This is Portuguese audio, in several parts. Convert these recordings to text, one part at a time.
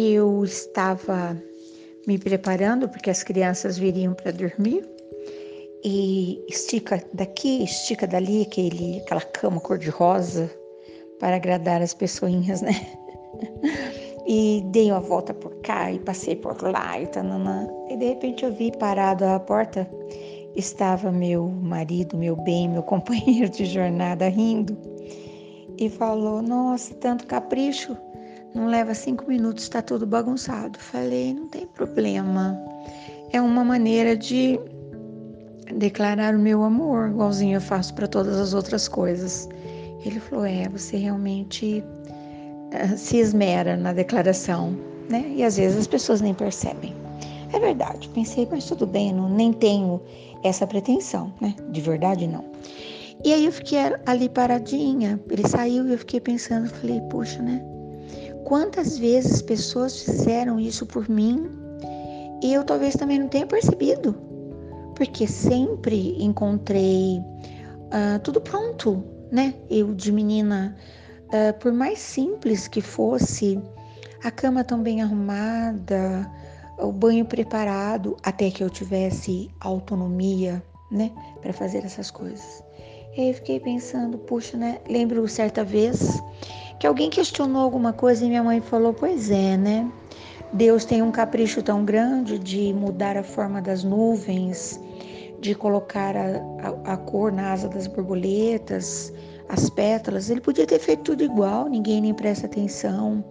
eu estava me preparando porque as crianças viriam para dormir e estica daqui, estica dali aquele, aquela cama cor-de-rosa para agradar as pessoinhas, né? E dei uma volta por cá e passei por lá e tananã. E de repente eu vi parado à porta, estava meu marido, meu bem, meu companheiro de jornada rindo e falou: Nossa, tanto capricho, não leva cinco minutos, está tudo bagunçado. Falei: Não tem problema, é uma maneira de declarar o meu amor, igualzinho eu faço para todas as outras coisas. Ele falou: É, você realmente uh, se esmera na declaração, né? E às vezes as pessoas nem percebem. É verdade, pensei, mas tudo bem, não, nem tenho essa pretensão, né? De verdade, não. E aí eu fiquei ali paradinha, ele saiu e eu fiquei pensando, falei, puxa, né? Quantas vezes pessoas fizeram isso por mim e eu talvez também não tenha percebido, porque sempre encontrei uh, tudo pronto, né? Eu de menina, uh, por mais simples que fosse, a cama tão bem arrumada, o banho preparado, até que eu tivesse autonomia, né, para fazer essas coisas. E aí fiquei pensando, puxa, né? Lembro certa vez que alguém questionou alguma coisa e minha mãe falou: Pois é, né? Deus tem um capricho tão grande de mudar a forma das nuvens, de colocar a, a, a cor na asa das borboletas, as pétalas. Ele podia ter feito tudo igual, ninguém nem presta atenção.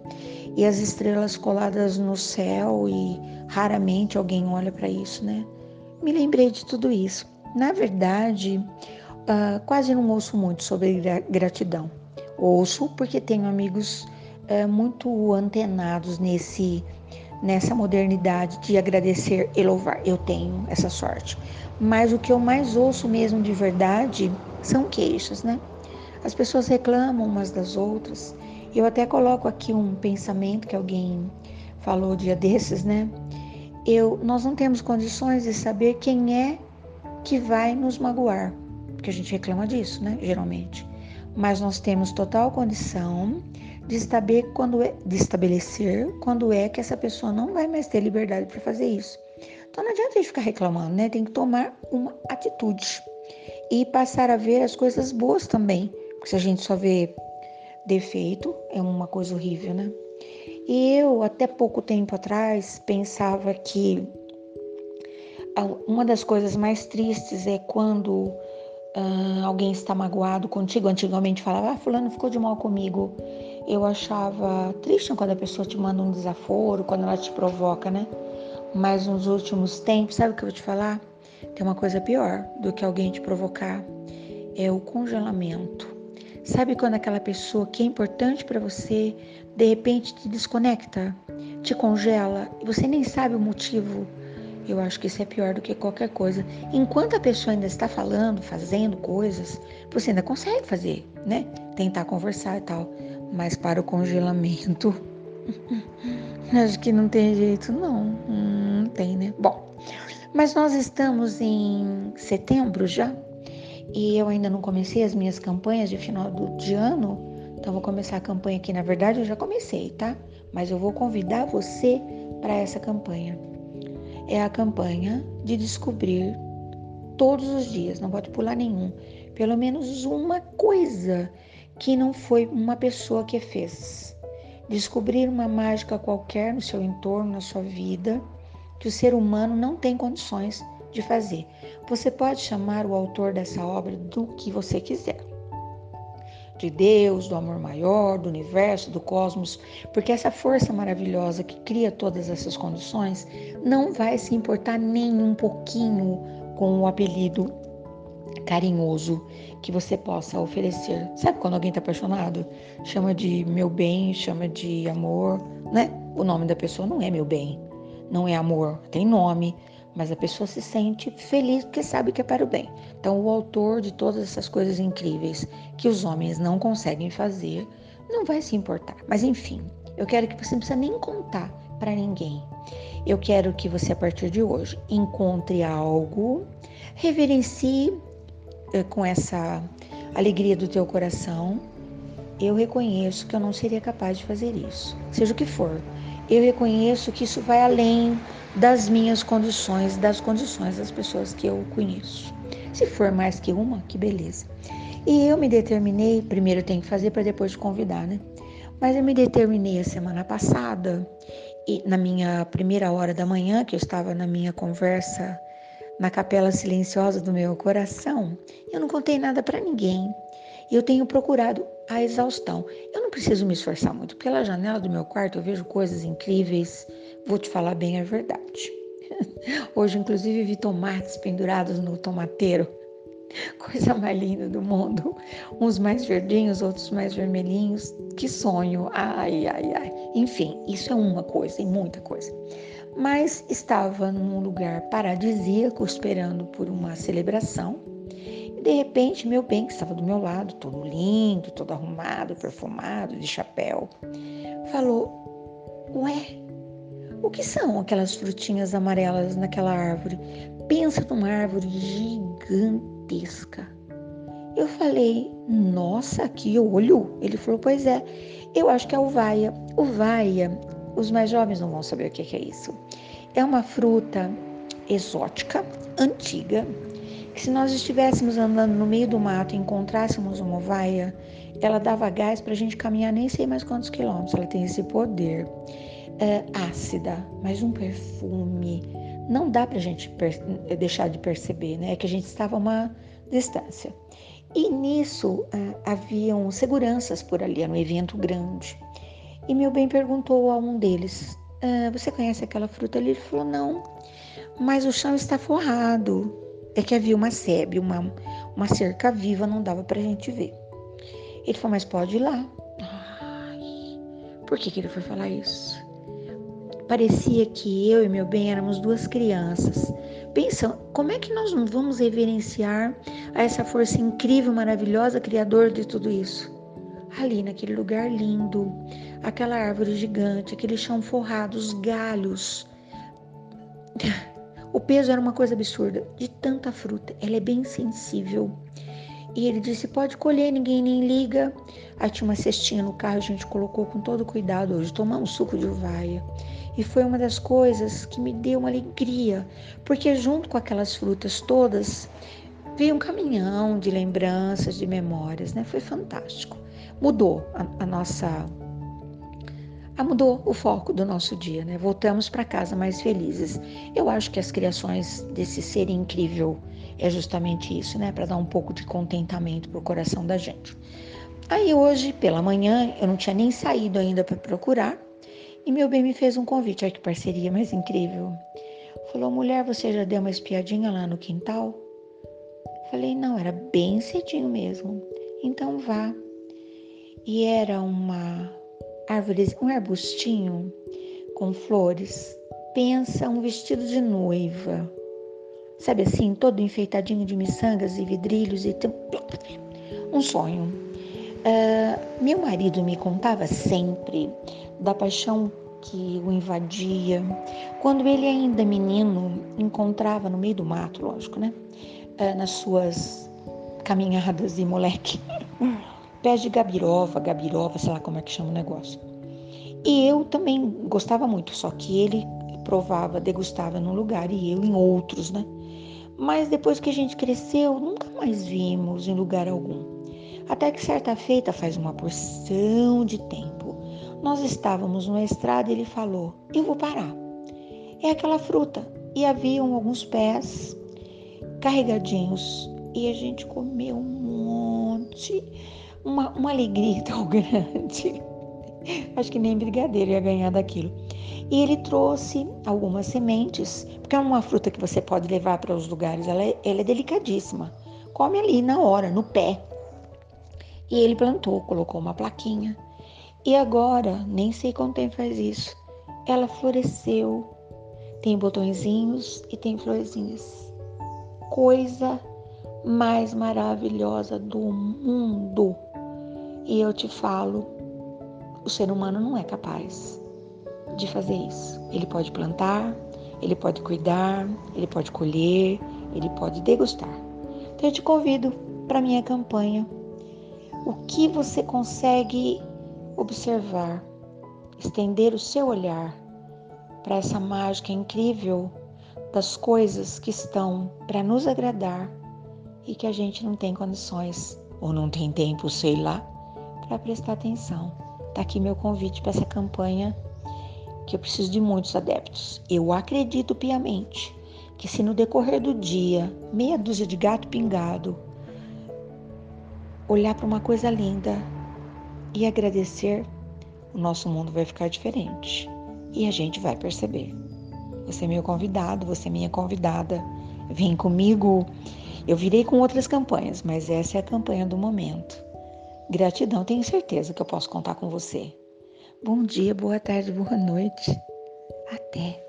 E as estrelas coladas no céu, e raramente alguém olha para isso, né? Me lembrei de tudo isso. Na verdade, uh, quase não ouço muito sobre gratidão. Ouço porque tenho amigos uh, muito antenados nesse nessa modernidade de agradecer e louvar. Eu tenho essa sorte. Mas o que eu mais ouço mesmo de verdade são queixas, né? As pessoas reclamam umas das outras. Eu até coloco aqui um pensamento que alguém falou dia desses, né? Eu, nós não temos condições de saber quem é que vai nos magoar porque a gente reclama disso, né? Geralmente. Mas nós temos total condição de saber quando é, de estabelecer quando é que essa pessoa não vai mais ter liberdade para fazer isso. Então não adianta a gente ficar reclamando, né? Tem que tomar uma atitude e passar a ver as coisas boas também. Porque se a gente só vê defeito, é uma coisa horrível, né? E eu, até pouco tempo atrás, pensava que uma das coisas mais tristes é quando uh, alguém está magoado contigo. Antigamente falava, ah, fulano ficou de mal comigo. Eu achava triste quando a pessoa te manda um desaforo, quando ela te provoca, né? Mas nos últimos tempos, sabe o que eu vou te falar? Tem uma coisa pior do que alguém te provocar, é o congelamento. Sabe quando aquela pessoa que é importante para você, de repente te desconecta, te congela e você nem sabe o motivo eu acho que isso é pior do que qualquer coisa. Enquanto a pessoa ainda está falando, fazendo coisas, você ainda consegue fazer, né? Tentar conversar e tal. Mas para o congelamento, acho que não tem jeito, não. Não tem, né? Bom, mas nós estamos em setembro já e eu ainda não comecei as minhas campanhas de final de ano. Então, vou começar a campanha aqui. Na verdade, eu já comecei, tá? Mas eu vou convidar você para essa campanha é a campanha de descobrir todos os dias, não pode pular nenhum, pelo menos uma coisa que não foi uma pessoa que fez. Descobrir uma mágica qualquer no seu entorno, na sua vida, que o ser humano não tem condições de fazer. Você pode chamar o autor dessa obra do que você quiser de Deus, do amor maior, do universo, do cosmos, porque essa força maravilhosa que cria todas essas condições não vai se importar nem um pouquinho com o apelido carinhoso que você possa oferecer. Sabe quando alguém está apaixonado? Chama de meu bem, chama de amor, né? O nome da pessoa não é meu bem, não é amor, tem nome, mas a pessoa se sente feliz porque sabe que é para o bem. Então, o autor de todas essas coisas incríveis que os homens não conseguem fazer não vai se importar. Mas, enfim, eu quero que você não precisa nem contar para ninguém. Eu quero que você, a partir de hoje, encontre algo, reverencie eh, com essa alegria do teu coração. Eu reconheço que eu não seria capaz de fazer isso, seja o que for eu reconheço que isso vai além das minhas condições, das condições das pessoas que eu conheço. Se for mais que uma, que beleza. E eu me determinei, primeiro eu tenho que fazer para depois te convidar, né? Mas eu me determinei a semana passada, e na minha primeira hora da manhã, que eu estava na minha conversa na capela silenciosa do meu coração, eu não contei nada para ninguém. Eu tenho procurado a exaustão. Eu não preciso me esforçar muito. Pela janela do meu quarto eu vejo coisas incríveis. Vou te falar bem a verdade. Hoje, inclusive, vi tomates pendurados no tomateiro. Coisa mais linda do mundo. Uns mais verdinhos, outros mais vermelhinhos. Que sonho. Ai, ai, ai. Enfim, isso é uma coisa e muita coisa. Mas estava num lugar paradisíaco, esperando por uma celebração. E de repente, meu bem, que estava do meu lado, todo lindo, todo arrumado, perfumado, de chapéu, falou: Ué, o que são aquelas frutinhas amarelas naquela árvore? Pensa numa árvore gigantesca. Eu falei, nossa, que olho! Ele falou, pois é, eu acho que é uvaia. Uvaia, os mais jovens não vão saber o que é isso. É uma fruta exótica, antiga, que se nós estivéssemos andando no meio do mato e encontrássemos uma ovaia, ela dava gás para a gente caminhar nem sei mais quantos quilômetros. Ela tem esse poder. É, ácida, mas um perfume. Não dá para a gente deixar de perceber, né? Que a gente estava a uma distância. E nisso uh, haviam seguranças por ali, era um evento grande. E meu bem perguntou a um deles: ah, Você conhece aquela fruta ali? Ele falou: Não, mas o chão está forrado. É que havia uma sebe, uma, uma cerca viva, não dava para a gente ver. Ele falou: Mas pode ir lá. Ai, por que, que ele foi falar isso? Parecia que eu e meu bem éramos duas crianças. Pensa, como é que nós não vamos reverenciar a essa força incrível, maravilhosa, criador de tudo isso? Ali naquele lugar lindo, aquela árvore gigante, aquele chão forrado, os galhos. O peso era uma coisa absurda, de tanta fruta. Ela é bem sensível. E ele disse: pode colher, ninguém nem liga. Aí tinha uma cestinha no carro, a gente colocou com todo cuidado hoje, tomar um suco de uvaia. E foi uma das coisas que me deu uma alegria, porque junto com aquelas frutas todas, veio um caminhão de lembranças, de memórias, né? Foi fantástico. Mudou a, a nossa. A mudou o foco do nosso dia, né? Voltamos para casa mais felizes. Eu acho que as criações desse ser incrível é justamente isso, né? Para dar um pouco de contentamento pro coração da gente. Aí hoje, pela manhã, eu não tinha nem saído ainda para procurar. E meu bem me fez um convite. Olha que parceria mais incrível. Falou, mulher, você já deu uma espiadinha lá no quintal? Falei, não, era bem cedinho mesmo. Então vá. E era uma árvore, um arbustinho com flores. Pensa um vestido de noiva. Sabe assim, todo enfeitadinho de miçangas e vidrilhos e um sonho. Uh, meu marido me contava sempre da paixão que o invadia. Quando ele ainda menino encontrava no meio do mato, lógico, né? É, nas suas caminhadas de moleque, pés de gabirova, gabirova, sei lá como é que chama o negócio. E eu também gostava muito, só que ele provava, degustava num lugar e eu em outros, né? Mas depois que a gente cresceu, nunca mais vimos em lugar algum. Até que certa feita, faz uma porção de tempo, nós estávamos numa estrada e ele falou: Eu vou parar. É aquela fruta. E haviam alguns pés carregadinhos. E a gente comeu um monte. Uma, uma alegria tão grande. Acho que nem brigadeiro ia ganhar daquilo. E ele trouxe algumas sementes, porque é uma fruta que você pode levar para os lugares, ela é, ela é delicadíssima. Come ali na hora, no pé. E ele plantou, colocou uma plaquinha e agora, nem sei quanto tempo faz isso, ela floresceu. Tem botõezinhos e tem florzinhas. Coisa mais maravilhosa do mundo. E eu te falo, o ser humano não é capaz de fazer isso. Ele pode plantar, ele pode cuidar, ele pode colher, ele pode degustar. Então eu te convido para minha campanha. O que você consegue observar, estender o seu olhar para essa mágica incrível das coisas que estão para nos agradar e que a gente não tem condições ou não tem tempo, sei lá, para prestar atenção. Tá aqui meu convite para essa campanha que eu preciso de muitos adeptos. Eu acredito piamente que se no decorrer do dia, meia dúzia de gato pingado, olhar para uma coisa linda e agradecer, o nosso mundo vai ficar diferente e a gente vai perceber. Você é meu convidado, você é minha convidada. Vem comigo. Eu virei com outras campanhas, mas essa é a campanha do momento. Gratidão, tenho certeza que eu posso contar com você. Bom dia, boa tarde, boa noite. Até.